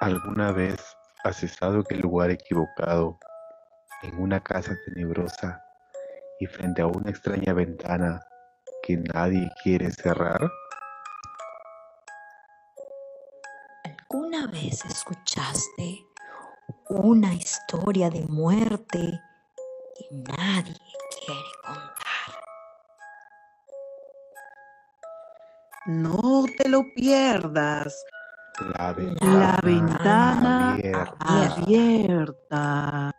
¿Alguna vez has estado en el lugar equivocado, en una casa tenebrosa y frente a una extraña ventana que nadie quiere cerrar? ¿Alguna vez escuchaste una historia de muerte que nadie quiere contar? No te lo pierdas. La La ventana, ventana abierta. abierta.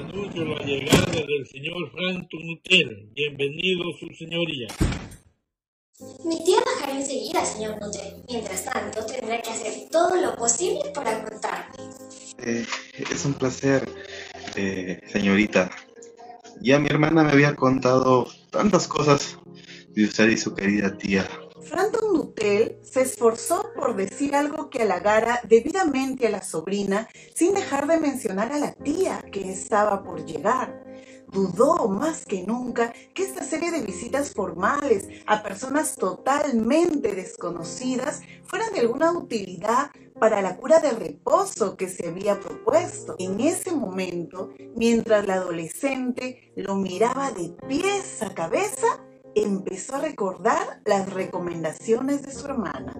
Anuncio la llegada del señor Frank Tunutel. Bienvenido, su señoría. Mi tía bajará enseguida, señor Nutel. Mientras tanto, tendré que hacer todo lo posible para aguantarme. Eh, es un placer, eh, señorita. Ya mi hermana me había contado tantas cosas de usted y su querida tía. Nutel se esforzó por decir algo que halagara debidamente a la sobrina sin dejar de mencionar a la tía que estaba por llegar. Dudó más que nunca que esta serie de visitas formales a personas totalmente desconocidas fueran de alguna utilidad para la cura de reposo que se había propuesto. En ese momento, mientras la adolescente lo miraba de pies a cabeza, empezó a recordar las recomendaciones de su hermana.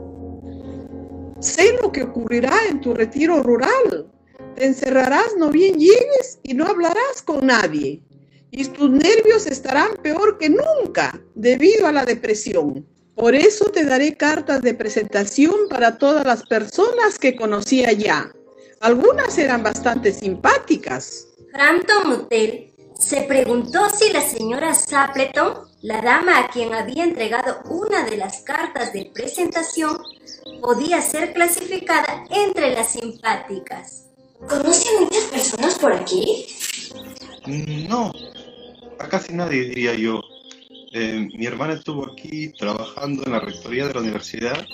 Sé lo que ocurrirá en tu retiro rural. Te encerrarás no bien llegues y no hablarás con nadie. Y tus nervios estarán peor que nunca debido a la depresión. Por eso te daré cartas de presentación para todas las personas que conocí allá. Algunas eran bastante simpáticas. Frampton Nutel se preguntó si la señora Sapleton, la dama a quien había entregado una de las cartas de presentación, podía ser clasificada entre las simpáticas. ¿Conoce a muchas personas por aquí? No, a casi nadie diría yo. Eh, mi hermana estuvo aquí trabajando en la rectoría de la universidad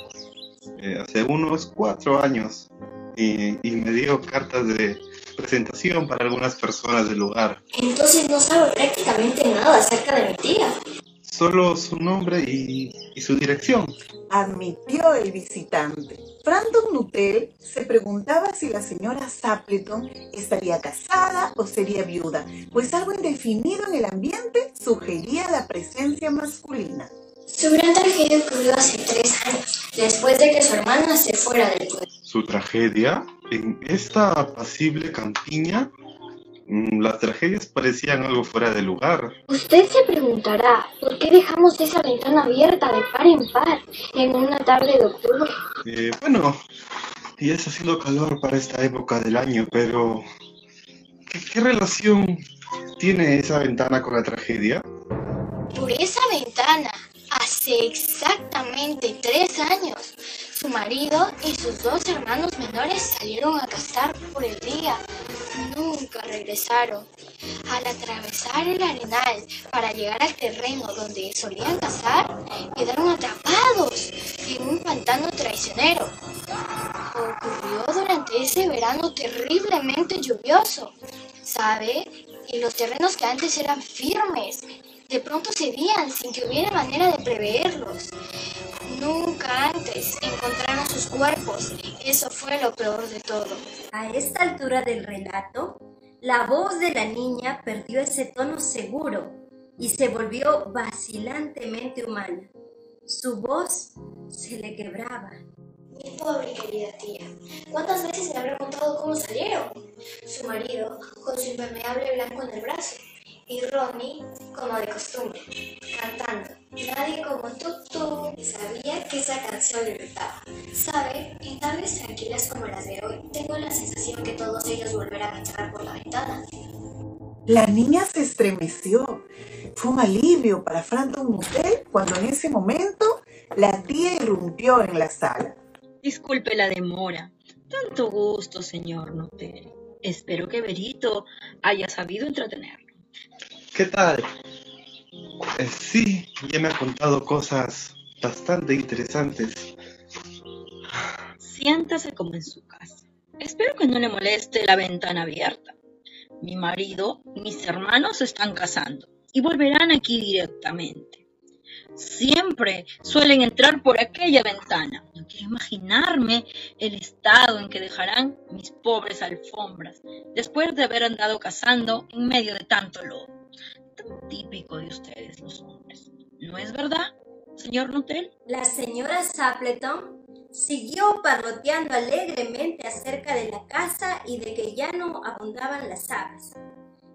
eh, hace unos cuatro años y, y me dio cartas de presentación para algunas personas del lugar. Entonces no sabe prácticamente nada acerca de mi tía. Solo su nombre y, y su dirección. admitió el visitante. Brandon Nutel se preguntaba si la señora Sapleton estaría casada o sería viuda, pues algo indefinido en el ambiente sugería la presencia masculina. Su gran tragedia ocurrió hace tres años, después de que su hermana se fuera del pueblo. Su tragedia en esta apacible campiña, las tragedias parecían algo fuera de lugar. Usted se preguntará por qué dejamos esa ventana abierta de par en par en una tarde de octubre. Eh, bueno, y es haciendo calor para esta época del año, pero ¿qué, qué relación tiene esa ventana con la tragedia? Por esa ventana, hace exactamente tres años, su marido y sus dos hermanos menores salieron a cazar por el día. Nunca regresaron. Al atravesar el arenal para llegar al terreno donde solían cazar, quedaron atrapados en un pantano traicionero. Ocurrió durante ese verano terriblemente lluvioso, ¿sabe? Y los terrenos que antes eran firmes, de pronto cedían sin que hubiera manera de preverlos. Antes encontraron sus cuerpos. Eso fue lo peor de todo. A esta altura del relato, la voz de la niña perdió ese tono seguro y se volvió vacilantemente humana. Su voz se le quebraba. Mi pobre querida tía, ¿cuántas veces me habrá contado cómo salieron? Su marido con su impermeable blanco en el brazo y Ronnie, como de costumbre, cantando. Nadie como tú, tú. Sabía que esa canción le gustaba. ¿Sabe? En tardes tranquilas como las de hoy, tengo la sensación que todos ellos volverán a entrar por la ventana. La niña se estremeció. Fue un alivio para Franton Nutel cuando en ese momento la tía irrumpió en la sala. Disculpe la demora. Tanto gusto, señor Notel. Espero que Berito haya sabido entretenerlo. ¿Qué tal? Eh, sí, ya me ha contado cosas bastante interesantes. Siéntase como en su casa. Espero que no le moleste la ventana abierta. Mi marido y mis hermanos se están casando y volverán aquí directamente. Siempre suelen entrar por aquella ventana. No quiero imaginarme el estado en que dejarán mis pobres alfombras después de haber andado cazando en medio de tanto lodo. Tan típico de ustedes los hombres. ¿No es verdad, señor Nutel? La señora Sapleton siguió parloteando alegremente acerca de la casa y de que ya no abundaban las aves,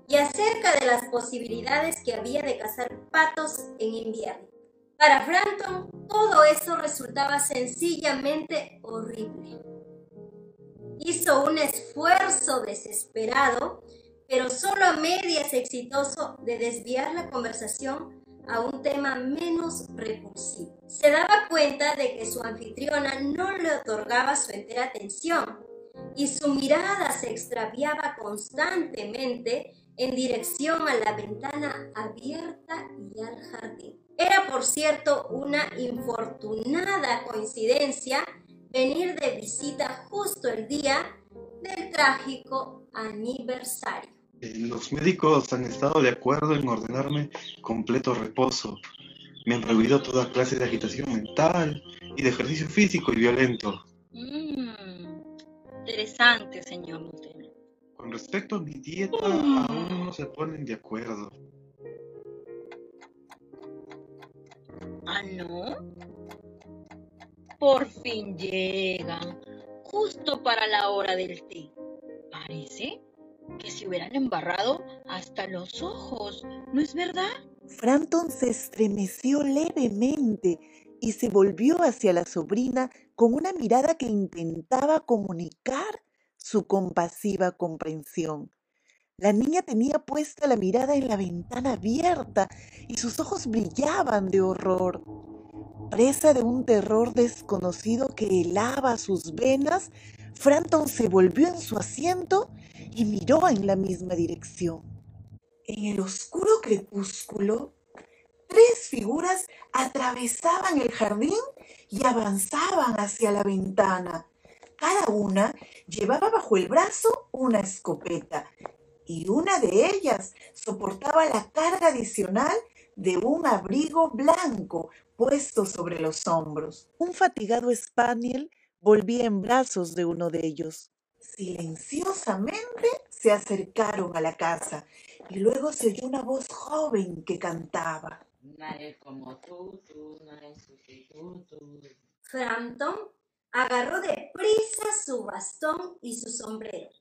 y acerca de las posibilidades que había de cazar patos en invierno. Para Frampton todo eso resultaba sencillamente horrible. Hizo un esfuerzo desesperado, pero solo a medias exitoso, de desviar la conversación a un tema menos repulsivo. Se daba cuenta de que su anfitriona no le otorgaba su entera atención y su mirada se extraviaba constantemente en dirección a la ventana abierta y al jardín. Era, por cierto, una infortunada coincidencia venir de visita justo el día del trágico aniversario. Los médicos han estado de acuerdo en ordenarme completo reposo. Me han prohibido toda clase de agitación mental y de ejercicio físico y violento. Mm, interesante, señor. Con respecto a mi dieta, aún no se ponen de acuerdo. ¿Ah, no? Por fin llegan, justo para la hora del té. Parece que se hubieran embarrado hasta los ojos, ¿no es verdad? Frampton se estremeció levemente y se volvió hacia la sobrina con una mirada que intentaba comunicar su compasiva comprensión. La niña tenía puesta la mirada en la ventana abierta y sus ojos brillaban de horror. Presa de un terror desconocido que helaba sus venas, Frampton se volvió en su asiento y miró en la misma dirección. En el oscuro crepúsculo, tres figuras atravesaban el jardín y avanzaban hacia la ventana. Cada una llevaba bajo el brazo una escopeta y una de ellas soportaba la carga adicional de un abrigo blanco puesto sobre los hombros. Un fatigado spaniel volvía en brazos de uno de ellos. Silenciosamente se acercaron a la casa y luego se oyó una voz joven que cantaba. Nadie como tú, tú, nadie sustituto. Frampton agarró de prisa su bastón y su sombrero.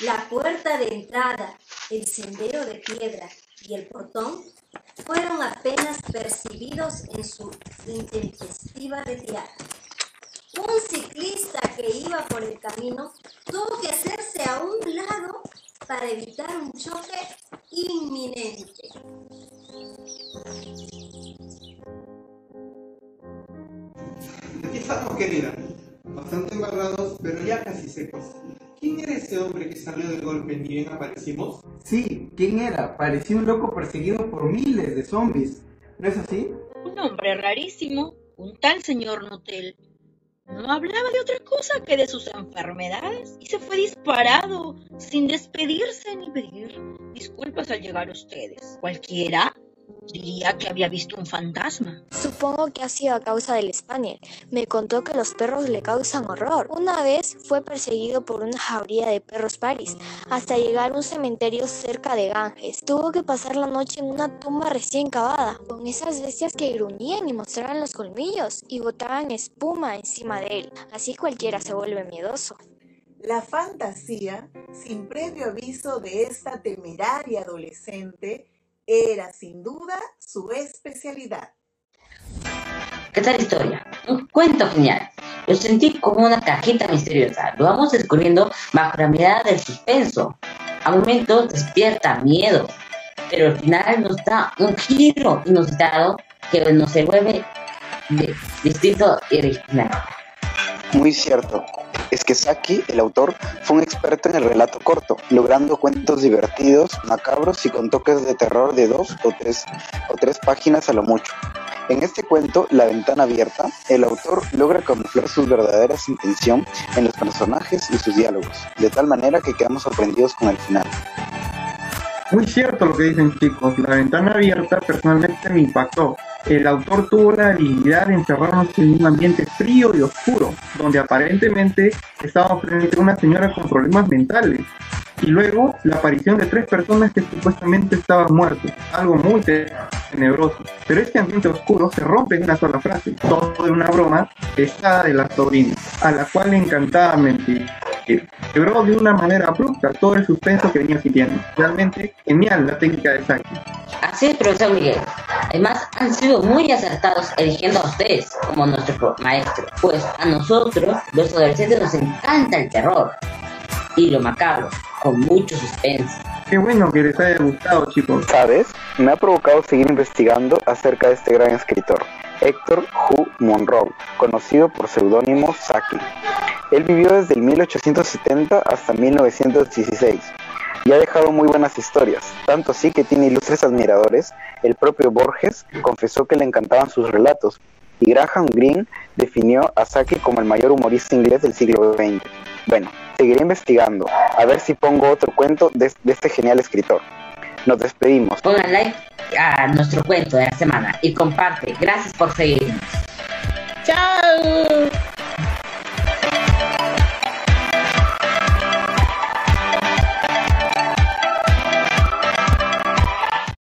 La puerta de entrada, el sendero de piedra y el portón fueron apenas percibidos en su intempestiva retirada. Un ciclista que iba por el camino tuvo que hacerse a un lado para evitar un choque inminente. Aquí estamos, querida. Bastante embarrados, pero ya casi secos. ¿Quién era ese hombre que salió del golpe ni bien aparecimos? Sí, ¿quién era? Parecía un loco perseguido por miles de zombies. ¿No es así? Un hombre rarísimo, un tal señor Notel. No hablaba de otra cosa que de sus enfermedades y se fue disparado, sin despedirse ni pedir disculpas al llegar a ustedes. Cualquiera diría que había visto un fantasma. Supongo que ha sido a causa del Spaniel. Me contó que los perros le causan horror. Una vez fue perseguido por una jauría de perros paris hasta llegar a un cementerio cerca de Ganges. Tuvo que pasar la noche en una tumba recién cavada, con esas bestias que gruñían y mostraban los colmillos y botaban espuma encima de él. Así cualquiera se vuelve miedoso. La fantasía, sin previo aviso de esta temeraria adolescente, era sin duda su especialidad. ¿Qué tal historia? Un cuento genial. Lo sentí como una cajita misteriosa. Lo vamos descubriendo bajo la mirada del suspenso. A momentos despierta miedo, pero al final nos da un giro inusitado que nos se vuelve di- distinto y original. Muy cierto. Es que Saki, el autor, fue un experto en el relato corto, logrando cuentos divertidos, macabros y con toques de terror de dos o tres, o tres páginas a lo mucho. En este cuento, La ventana abierta, el autor logra camuflar sus verdaderas intenciones en los personajes y sus diálogos, de tal manera que quedamos sorprendidos con el final. Muy cierto lo que dicen chicos, la ventana abierta personalmente me impactó. El autor tuvo la habilidad de encerrarnos en un ambiente frío y oscuro, donde aparentemente estábamos frente a una señora con problemas mentales. Y luego la aparición de tres personas que supuestamente estaban muertos, algo muy tenebroso. Pero este ambiente oscuro se rompe en una sola frase, todo de una broma pesada de la sobrina, a la cual le encantaba mentir que quebró de una manera abrupta todo el suspenso que venía sintiendo. Realmente genial la técnica de Saki. Así es, profesor Miguel. Además, han sido muy acertados eligiendo a ustedes como nuestro maestro, pues a nosotros, los adolescentes, nos encanta el terror y lo macabro, con mucho suspense. Qué bueno que les haya gustado, chicos. ¿Sabes? Me ha provocado seguir investigando acerca de este gran escritor, Héctor Hu Monroe, conocido por seudónimo Saki. Él vivió desde el 1870 hasta 1916 y ha dejado muy buenas historias, tanto así que tiene ilustres admiradores. El propio Borges confesó que le encantaban sus relatos y Graham Greene definió a Saki como el mayor humorista inglés del siglo XX. Bueno, seguiré investigando, a ver si pongo otro cuento de, de este genial escritor. Nos despedimos. Pongan like a nuestro cuento de la semana y comparte. Gracias por seguirnos.